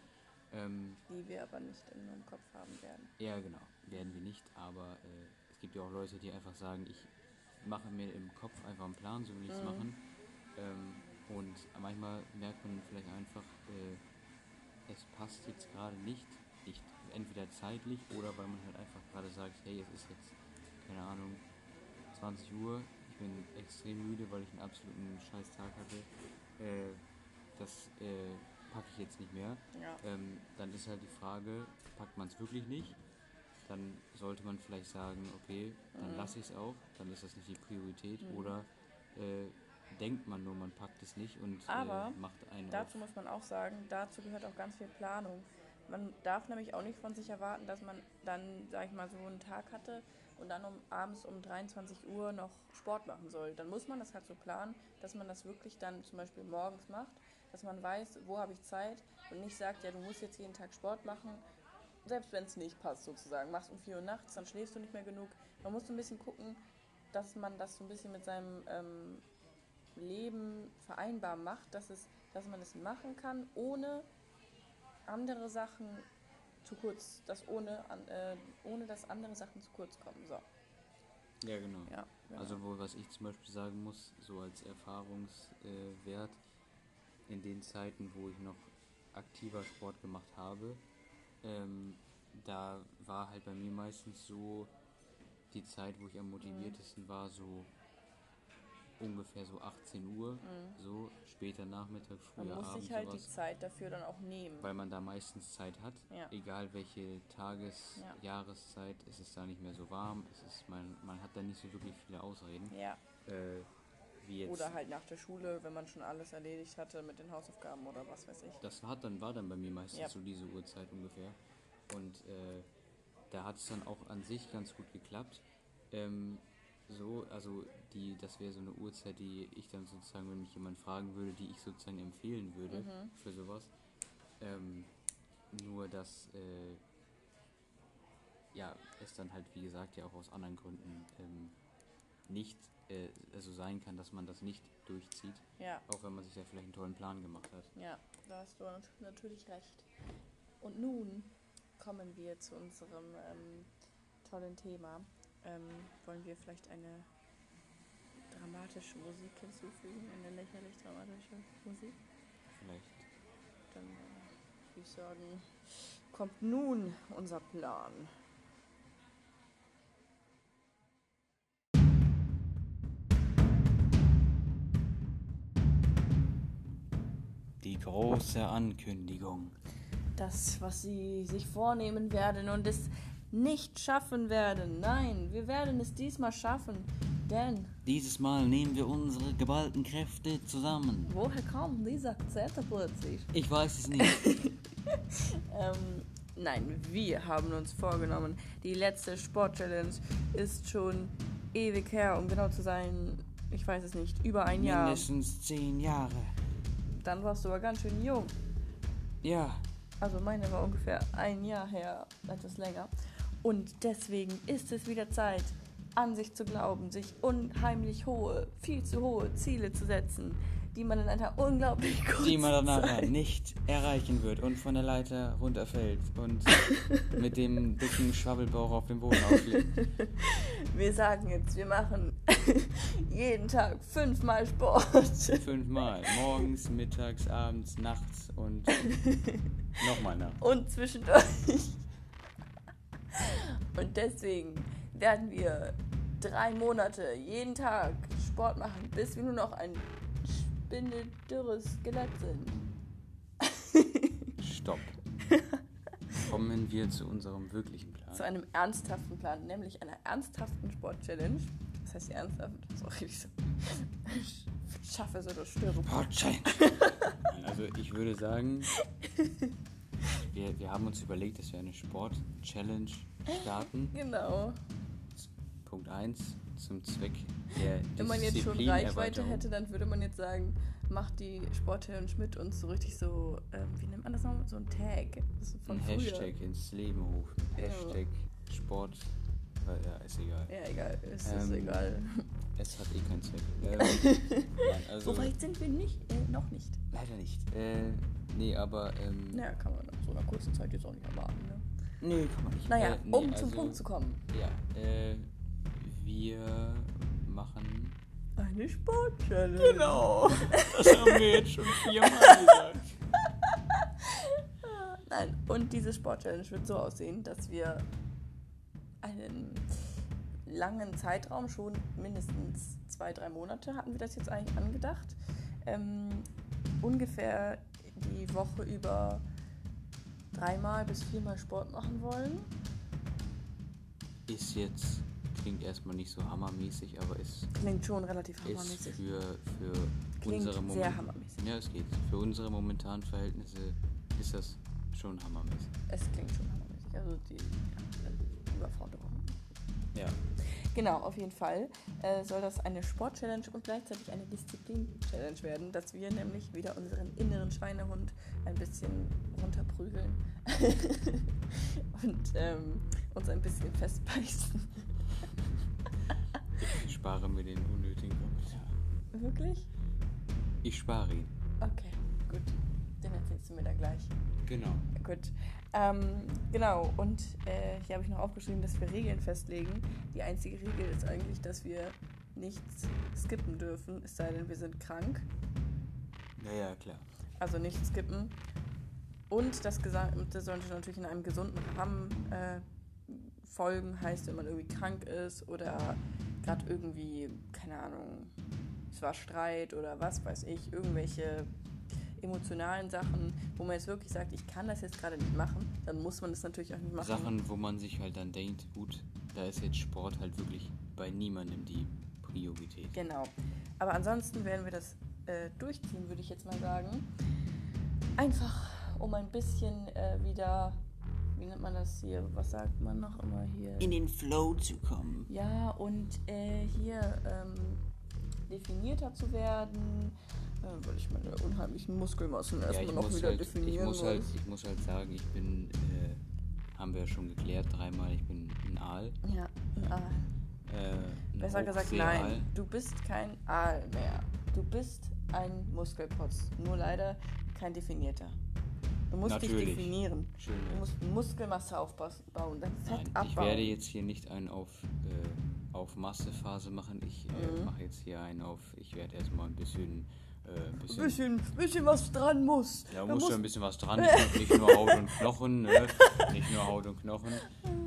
Ähm, Die wir aber nicht in unserem Kopf haben werden. ja, genau, werden wir nicht, aber äh, es gibt ja auch Leute, die einfach sagen, ich mache mir im Kopf einfach einen Plan, so will ich es Mhm. machen. Ähm, und manchmal merkt man vielleicht einfach, äh, es passt jetzt gerade nicht, nicht entweder zeitlich oder weil man halt einfach gerade sagt, hey, es ist jetzt, keine Ahnung, 20 Uhr, ich bin extrem müde, weil ich einen absoluten scheiß Tag hatte. Äh, das äh, packe ich jetzt nicht mehr. Ja. Ähm, dann ist halt die Frage, packt man es wirklich nicht? Dann sollte man vielleicht sagen, okay, dann Mhm. lasse ich es auch, dann ist das nicht die Priorität. Mhm. Oder äh, denkt man nur, man packt es nicht und Aber äh, macht einen Dazu auf. muss man auch sagen, dazu gehört auch ganz viel Planung. Man darf nämlich auch nicht von sich erwarten, dass man dann, sag ich mal, so einen Tag hatte und dann um, abends um 23 Uhr noch Sport machen soll. Dann muss man das halt so planen, dass man das wirklich dann zum Beispiel morgens macht, dass man weiß, wo habe ich Zeit und nicht sagt, ja, du musst jetzt jeden Tag Sport machen, selbst wenn es nicht passt sozusagen. Machst um 4 Uhr nachts, dann schläfst du nicht mehr genug. Man muss so ein bisschen gucken, dass man das so ein bisschen mit seinem ähm, Leben vereinbar macht, dass, es, dass man es machen kann, ohne andere Sachen zu kurz, dass ohne, an- äh, ohne dass andere Sachen zu kurz kommen. So, Ja, genau. ja. genau. Also wo, was ich zum Beispiel sagen muss, so als Erfahrungswert, äh, in den Zeiten, wo ich noch aktiver Sport gemacht habe, ähm, da war halt bei mir meistens so die Zeit, wo ich am motiviertesten war, so ungefähr so 18 Uhr, so später Nachmittag, Mhm. man früher muss Abend sich halt die sowas, Zeit dafür dann auch nehmen. weil man da meistens Zeit hat, Ja. egal welche Tages-, Ja. Jahreszeit, es ist da nicht mehr so warm, es ist, man, man hat da nicht so wirklich viele Ausreden. Ja, Äh, oder halt nach der Schule, wenn man schon alles erledigt hatte mit den Hausaufgaben oder was weiß ich. Das hat dann, war dann bei mir meistens Ja. so diese Uhrzeit ungefähr. Und äh, da hat es dann auch an sich ganz gut geklappt. Ähm, so, also die, das wäre so eine Uhrzeit, die ich dann sozusagen, wenn mich jemand fragen würde, die ich sozusagen empfehlen würde Mhm. für sowas. Ähm, nur dass äh, ja, es dann halt, wie gesagt, ja auch aus anderen Gründen ähm, nicht äh, also sein kann, dass man das nicht durchzieht, Ja, auch wenn man sich ja vielleicht einen tollen Plan gemacht hat. ja, da hast du nat- natürlich recht. Und nun kommen wir zu unserem ähm, tollen Thema. Ähm, wollen wir vielleicht eine dramatische Musik hinzufügen, eine lächerlich dramatische Musik? Vielleicht Dann äh, würde ich sagen, kommt nun unser Plan. Die große Ankündigung. Das, was sie sich vornehmen werden und es nicht schaffen werden. Nein, wir werden es diesmal schaffen. Denn Dieses Mal nehmen wir unsere geballten Kräfte zusammen. woher kommen diese Akzente plötzlich? Ich weiß es nicht. Ähm, nein, wir haben uns vorgenommen, die letzte Sport-Challenge ist schon ewig her, um genau zu sein, ich weiß es nicht, über ein Jahr. Mindestens zehn Jahre. Dann warst du aber ganz schön jung. Ja, Also meine war ungefähr ein Jahr her, etwas länger. Und deswegen ist es wieder Zeit, an sich zu glauben, sich unheimlich hohe, viel zu hohe Ziele zu setzen, die man in einer unglaublich kurzen die man dann nachher Zeit nicht erreichen wird und von der Leiter runterfällt und mit dem dicken Schwabbelbauch auf dem Boden aufliegt. Wir sagen jetzt, wir machen jeden Tag fünfmal Sport. Fünfmal. Morgens, mittags, abends, nachts und nochmal nachts. Und zwischendurch Und deswegen werden wir drei Monate jeden Tag Sport machen, bis wir nur noch ein spindeldürres Skelett sind. Stopp. Kommen wir zu unserem wirklichen Plan. Zu einem ernsthaften Plan, nämlich einer ernsthaften Sport-Challenge. Das heißt ernsthaft, sorry, ich so- schaffe so das Stören. Sportschein. also ich würde sagen, wir, wir haben uns überlegt, dass wir eine Sport-Challenge starten. Genau. Punkt 1 zum Zweck der Wenn man jetzt schon Reichweite hätte, dann würde man jetzt sagen, macht die Sport-Challenge mit uns so richtig so, ähm, wie nennt man das nochmal? So ein Tag. Von Ein früher. Hashtag ins Leben rufen. Ja. Hashtag Sport. Äh, Ja, ist egal. Ja, egal, ist Ähm, egal. Es hat eh keinen Zweck. Ähm, nein, also, So weit sind wir nicht, äh, noch nicht. leider nicht. Äh, nee, aber. Ähm, Naja, kann man nach so einer kurzen Zeit jetzt auch nicht erwarten, ne? Nee, kann man nicht. Naja, Äh, nee, um also, zum Punkt zu kommen. Ja, äh, wir machen. Eine Sport-Challenge. Genau! Das haben wir jetzt schon viermal gesagt. Nein, und diese Sport-Challenge wird so aussehen, dass wir einen langen Zeitraum, schon mindestens zwei, drei Monate hatten wir das jetzt eigentlich angedacht, ähm, ungefähr die Woche über dreimal bis viermal Sport machen wollen. Ist jetzt. Klingt erstmal nicht so hammermäßig, aber ist, Klingt schon relativ ist hammermäßig. für, für Klingt unsere sehr Moment- hammermäßig. Ja, es geht. Für unsere momentanen Verhältnisse ist das schon hammermäßig. Es klingt schon hammermäßig. Also die ja, Überforderung. Ja. Genau, auf jeden Fall äh, soll das eine Sport-Challenge und gleichzeitig eine Disziplin-Challenge werden, dass wir nämlich wieder unseren inneren Schweinehund ein bisschen runterprügeln und ähm, uns ein bisschen festbeißen. Ich spare mir den unnötigen Kommentar. Wirklich? Ich spare ihn. Okay, gut. Den erzählst du mir dann gleich. Genau. Gut. Ähm, genau, und äh, hier habe ich noch aufgeschrieben, dass wir Regeln festlegen. Die einzige Regel ist eigentlich, dass wir nichts skippen dürfen, es sei denn, wir sind krank. Ja, ja, klar. Also nicht skippen. Und das Gesamte sollte natürlich in einem gesunden Rahmen äh, folgen. Heißt, wenn man irgendwie krank ist oder gerade irgendwie, keine Ahnung, es war Streit oder was weiß ich, irgendwelche emotionalen Sachen, wo man jetzt wirklich sagt, ich kann das jetzt gerade nicht machen, dann muss man das natürlich auch nicht machen. Sachen, wo man sich halt dann denkt, gut, da ist jetzt Sport halt wirklich bei niemandem die Priorität. Genau. Aber ansonsten werden wir das äh, durchziehen, würde ich jetzt mal sagen. Einfach, um ein bisschen äh, wieder, wie nennt man das hier? Was sagt man noch immer hier? In den Flow zu kommen. ja, und äh, hier ähm, definierter zu werden, äh, weil ich meine unheimlichen Muskelmassen Ja, erstmal ich noch muss, wieder halt, ich, definieren muss halt, ich muss halt sagen, ich bin, äh, haben wir ja schon geklärt dreimal, ich bin ein Aal. Ja, ein Aal. Äh, Besser gesagt, nein. Du bist kein Aal mehr. Du bist ein Muskelprotz. Nur leider kein definierter. Du musst dich Natürlich. definieren. Schön. Du musst Muskelmasse aufbauen, dein Fett Nein, abbauen. ich werde jetzt hier nicht einen auf, äh, auf Massephase machen. Ich äh, Mhm. mache jetzt hier einen auf, ich werde erstmal ein bisschen, äh, ein bisschen bisschen, bisschen was dran muss. Da Da muss ja ein bisschen was dran, nicht, nicht nur Haut und Knochen, ne? nicht nur Haut und Knochen,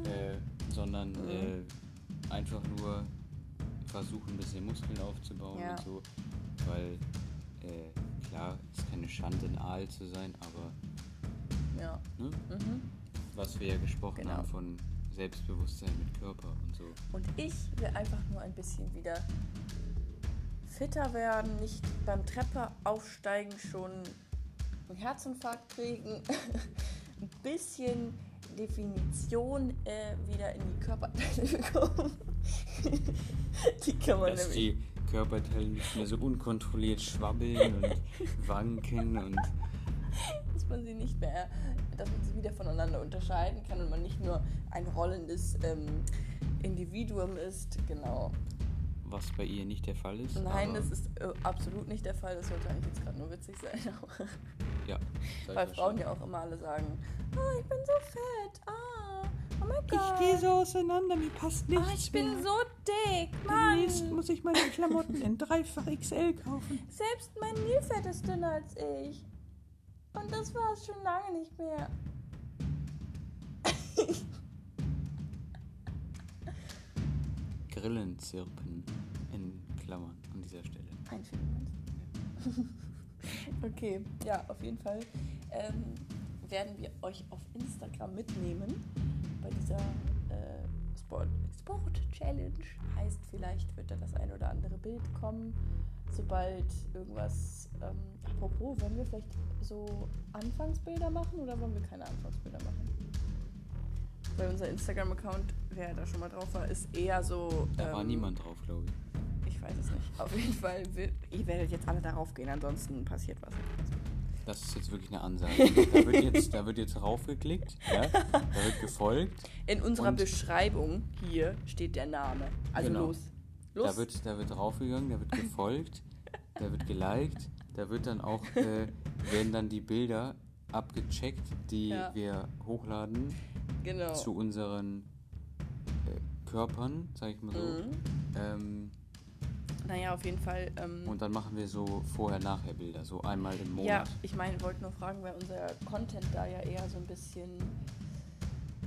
äh, sondern Mhm. äh, einfach nur versuchen, ein bisschen Muskeln aufzubauen Ja. und so, weil äh, klar, es ist keine Schande, ein Aal zu sein, aber Ja. ne? Mhm. was wir ja gesprochen Genau. haben von Selbstbewusstsein mit Körper und so. Und ich will einfach nur ein bisschen wieder fitter werden, nicht beim Treppe aufsteigen schon einen Herzinfarkt kriegen, ein bisschen Definition äh, wieder in die Körperteile bekommen. die kann man Dass nämlich. die Körperteile nicht mehr so unkontrolliert schwabbeln und wanken und man sie nicht mehr, dass man sie wieder voneinander unterscheiden kann und man nicht nur ein rollendes ähm, Individuum ist. Genau. was bei ihr nicht der Fall ist. Nein, das ist äh, absolut nicht der Fall. Das sollte eigentlich jetzt gerade nur witzig sein. ja, Weil ich Frauen ja auch immer alle sagen, oh, ich bin so fett, ah, oh mein Gott. so auseinander, mir passt nichts Ah, ich bin mehr. so dick, Mann. Demnächst muss ich meine Klamotten in dreifach XL kaufen. Selbst mein Nilpferd ist dünner als ich. Und das war es schon lange nicht mehr. Grillen zirpen in Klammern an dieser Stelle. Einfügen Okay, ja, auf jeden Fall ähm, werden wir euch auf Instagram mitnehmen bei dieser äh, Sport, Sport Challenge. Heißt, vielleicht wird da das ein oder andere Bild kommen, sobald irgendwas. Ähm, apropos, wollen wir vielleicht so Anfangsbilder machen oder wollen wir keine Anfangsbilder machen? Weil unser Instagram-Account, wer da schon mal drauf war, ist eher so. Da war ähm, niemand drauf, glaube ich. Ich weiß es nicht. Auf jeden Fall, will, ihr werdet jetzt alle darauf gehen, ansonsten passiert was. Das ist jetzt wirklich eine Ansage. Da wird jetzt, da wird jetzt raufgeklickt, ja? da wird gefolgt. In unserer Beschreibung hier steht der Name. Also Genau. los. Los. Da wird, da wird raufgegangen, da wird gefolgt, da wird geliked, da wird dann auch, äh, werden dann die Bilder abgecheckt, die Ja. wir hochladen genau. zu unseren äh, Körpern, sag ich mal so. Mhm. Ähm, Naja, auf jeden Fall. Ähm, und dann machen wir so Vorher-Nachher-Bilder, so einmal im Monat. ja, ich meine, wollte nur fragen, weil unser Content da ja eher so ein bisschen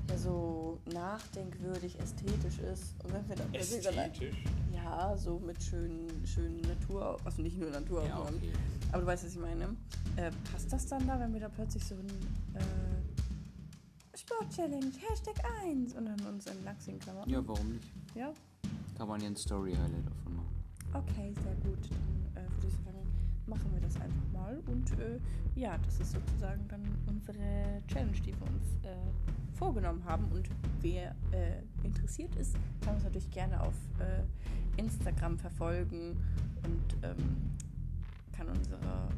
ja, so nachdenkwürdig, ästhetisch ist. Und wenn wir dann dann- Ja, so mit schönen, schönen Natur, also nicht nur Ja, Naturaufnahmen. okay. Aber du weißt, was ich meine. Äh, passt das dann da, wenn wir da plötzlich so ein äh, Sport-Challenge, Hashtag 1 und dann uns in Lachsing Klamotten? Ja, warum nicht? Ja? Kann man ja ein Story-Highlight davon machen. Okay, sehr gut. Dann äh, würde ich sagen, machen wir das einfach mal. Und äh, ja, das ist sozusagen dann unsere Challenge, die wir uns äh, vorgenommen haben. Und wer äh, interessiert ist, kann uns natürlich gerne auf äh, Instagram verfolgen und ähm, kann unsere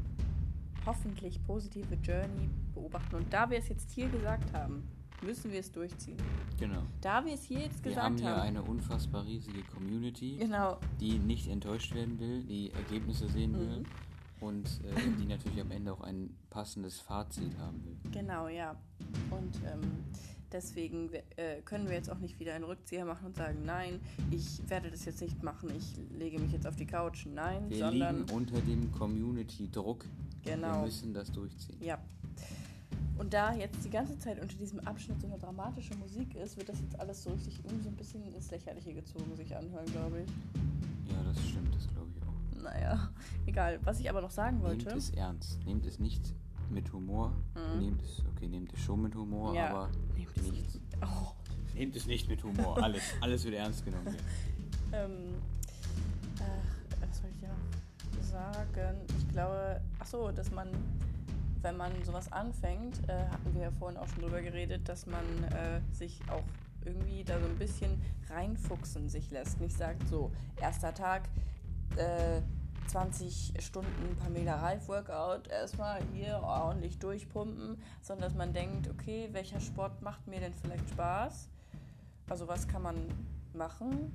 hoffentlich positive Journey beobachten. Und da wir es jetzt hier gesagt haben, müssen wir es durchziehen. Genau. Da wir es hier jetzt Wir gesagt haben hier haben. eine unfassbar riesige Community, genau. die nicht enttäuscht werden will, die Ergebnisse sehen will Mhm. Und äh, die natürlich am Ende auch ein passendes Fazit haben will. Genau, ja. Und ähm, deswegen äh, können wir jetzt auch nicht wieder einen Rückzieher machen und sagen, nein, ich werde das jetzt nicht machen, ich lege mich jetzt auf die Couch. Nein, Wir sondern liegen unter dem Community-Druck. Wir genau. müssen das durchziehen. Ja. Und da jetzt die ganze Zeit unter diesem Abschnitt so eine dramatische Musik ist, wird das jetzt alles so richtig irgendwie so ein bisschen ins Lächerliche gezogen sich anhören, glaube ich. Ja, das stimmt, das glaube ich auch. Naja, egal. Was ich aber noch sagen Nehmt wollte. es ernst. Nehmt es nicht mit Humor. Mhm. Nehmt es, okay, nehmt es schon mit Humor, Ja, aber nehmt es nicht. Oh, Nehmt es nicht mit Humor. Alles, alles wird ernst genommen hier. Ähm, ach, was soll ich ja noch sagen? Ich glaube, ach so, dass man, wenn man sowas anfängt, äh, hatten wir ja vorhin auch schon drüber geredet, dass man äh, sich auch irgendwie da so ein bisschen reinfuchsen sich lässt. Nicht sagt so, erster Tag, äh, 20 Stunden Pamela Reif Workout, erstmal hier ordentlich durchpumpen, sondern dass man denkt, okay, welcher Sport macht mir denn vielleicht Spaß? Also was kann man machen,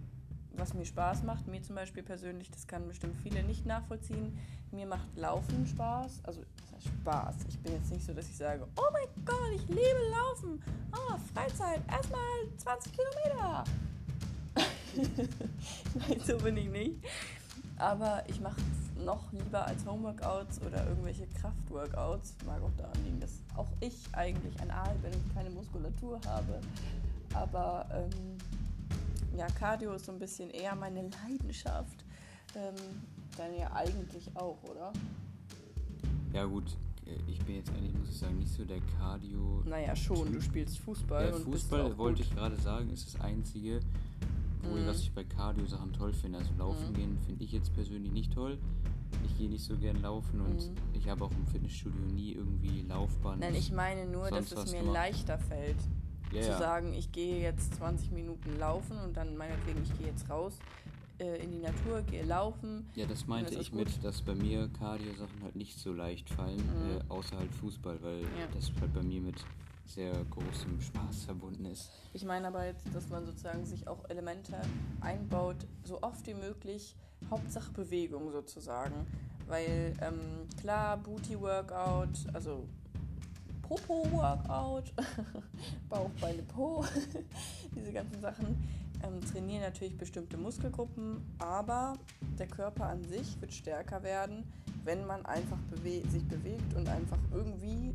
was mir Spaß macht. Mir zum Beispiel persönlich, das kann bestimmt viele nicht nachvollziehen. Mir macht Laufen Spaß. Also Spaß. Ich bin jetzt nicht so, dass ich sage, oh mein Gott, ich liebe Laufen. Ah, Freizeit, erstmal 20 Kilometer. Nein, so bin ich nicht. Aber ich mache es noch lieber als Homeworkouts oder irgendwelche Kraftworkouts. Mag auch daran liegen, dass auch ich eigentlich ein Aal bin und keine Muskulatur habe. Aber ähm, ja, Cardio ist so ein bisschen eher meine Leidenschaft. Ähm, dann ja eigentlich auch, oder? Ja gut, ich bin jetzt eigentlich, muss ich sagen, nicht so der Cardio. Naja, schon. Du spielst Fußball. Ja, und Fußball, wollte gut. ich gerade sagen, ist das Einzige, wo Mhm. was ich bei Cardio-Sachen toll finde. Also Laufen Mhm. gehen finde ich jetzt persönlich nicht toll. Ich gehe nicht so gern laufen und Mhm. ich habe auch im Fitnessstudio nie irgendwie Laufband. Nein, ich meine nur, dass es mir gemacht. leichter fällt, ja, zu ja. sagen, ich gehe jetzt 20 Minuten laufen und dann meinetwegen, ich gehe jetzt raus äh, in die Natur, gehe laufen. ja, das meinte das ich mit, dass bei mir Cardio-Sachen halt nicht so leicht fallen, Mhm. äh, außer halt Fußball, weil Ja. das halt bei mir mit sehr großem Spaß verbunden ist. Ich meine aber jetzt, dass man sozusagen sich auch Elemente einbaut, so oft wie möglich, Hauptsache Bewegung sozusagen. Weil ähm, klar, Booty-Workout, also Popo-Workout, Bauch, Beine, Po, diese ganzen Sachen ähm, trainieren natürlich bestimmte Muskelgruppen, aber der Körper an sich wird stärker werden, wenn man einfach bewe sich bewegt und einfach irgendwie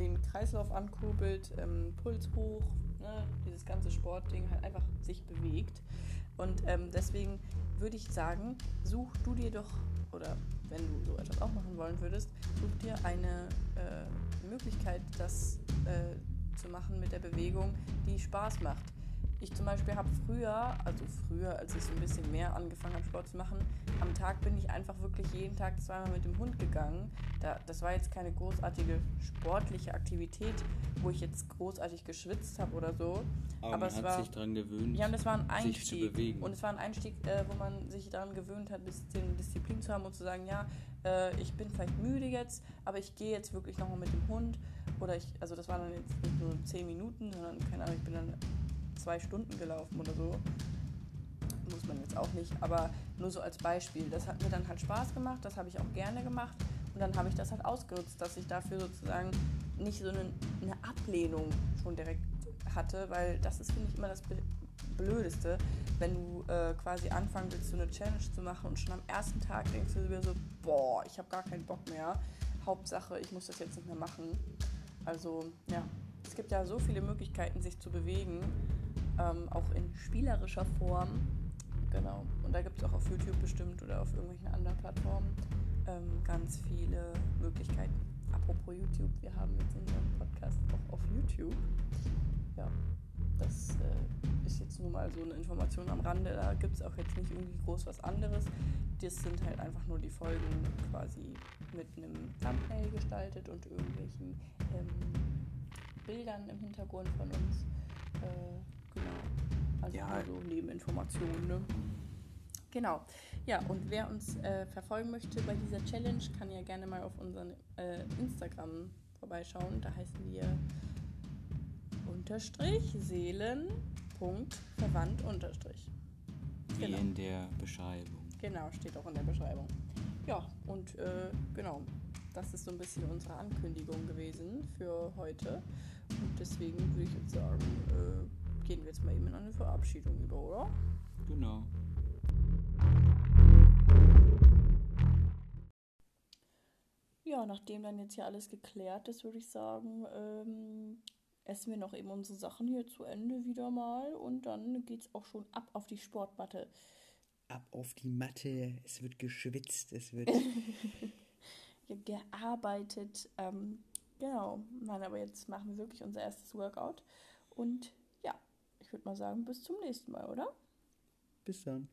den Kreislauf ankurbelt, ähm, Puls hoch, ne, dieses ganze Sportding halt einfach sich bewegt. Und ähm, deswegen würde ich sagen, such du dir doch, oder wenn du so etwas auch machen wollen würdest, such dir eine äh, Möglichkeit, das äh, zu machen mit der Bewegung, die Spaß macht. Ich zum Beispiel habe früher, also früher, als ich so ein bisschen mehr angefangen habe, Sport zu machen, am Tag bin ich einfach wirklich jeden Tag zweimal mit dem Hund gegangen. Da, das war jetzt keine großartige sportliche Aktivität, wo ich jetzt großartig geschwitzt habe oder so. Aber, man hat sich daran gewöhnt, Ja, und das war ein sich zu Einstieg. bewegen. Und es war ein Einstieg, äh, wo man sich daran gewöhnt hat, ein bisschen Disziplin zu haben und zu sagen, ja, äh, ich bin vielleicht müde jetzt, aber ich gehe jetzt wirklich nochmal mit dem Hund. Oder ich, also das waren dann jetzt nicht nur 10 Minuten, sondern, keine Ahnung, ich bin dann zwei Stunden gelaufen oder so. Muss man jetzt auch nicht, aber nur so als Beispiel. Das hat mir dann halt Spaß gemacht, das habe ich auch gerne gemacht. Und dann habe ich das halt ausgenutzt, dass ich dafür sozusagen nicht so eine, eine Ablehnung schon direkt hatte, weil das ist, finde ich, immer das Blödeste, wenn du äh, quasi anfangen willst, so eine Challenge zu machen und schon am ersten Tag denkst du dir so, boah, ich habe gar keinen Bock mehr. Hauptsache, ich muss das jetzt nicht mehr machen. Also, ja, es gibt ja so viele Möglichkeiten, sich zu bewegen, ähm, auch in spielerischer Form. Genau. Und da gibt es auch auf YouTube bestimmt oder auf irgendwelchen anderen Plattformen ähm, ganz viele Möglichkeiten. Apropos YouTube, wir haben jetzt unseren Podcast auch auf YouTube. Ja, das äh, ist jetzt nur mal so eine Information am Rande. Da gibt es auch jetzt nicht irgendwie groß was anderes. Das sind halt einfach nur die Folgen quasi mit einem Thumbnail gestaltet und irgendwelchen ähm, Bildern im Hintergrund von uns. Äh, genau. Also Ja. so Nebeninformationen. Ne? Genau. Ja, und wer uns äh, verfolgen möchte bei dieser Challenge, kann ja gerne mal auf unseren äh, Instagram vorbeischauen. Da heißen wir unterstrich Seelen Punkt verwandt unterstrich. Wie Genau. in der Beschreibung. Genau, steht auch in der Beschreibung. Ja, und äh, genau, das ist so ein bisschen unsere Ankündigung gewesen für heute. Und deswegen würde ich jetzt sagen, äh, gehen wir jetzt mal eben in eine Verabschiedung über, oder? Genau. Ja, nachdem dann jetzt hier alles geklärt ist, würde ich sagen, ähm, essen wir noch eben unsere Sachen hier zu Ende wieder mal und dann geht's auch schon ab auf die Sportmatte. Ab auf die Matte, es wird geschwitzt, es wird. Gearbeitet. Ähm, genau. Nein, aber jetzt machen wir wirklich unser erstes Workout. Und ich würde mal sagen, bis zum nächsten Mal, oder? Bis dann.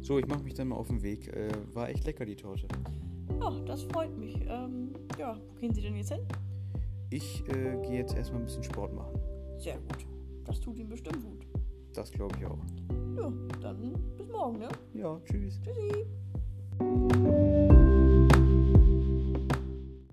So, ich mache mich dann mal auf den Weg. Äh, war echt lecker, die Torte. Ja, das freut mich. Ähm, ja, wo gehen Sie denn jetzt hin? Ich äh, gehe jetzt erstmal ein bisschen Sport machen. Sehr gut. Das tut Ihnen bestimmt gut. Das glaube ich auch. Ja, dann bis morgen, ne? Ja, tschüss. Tschüssi.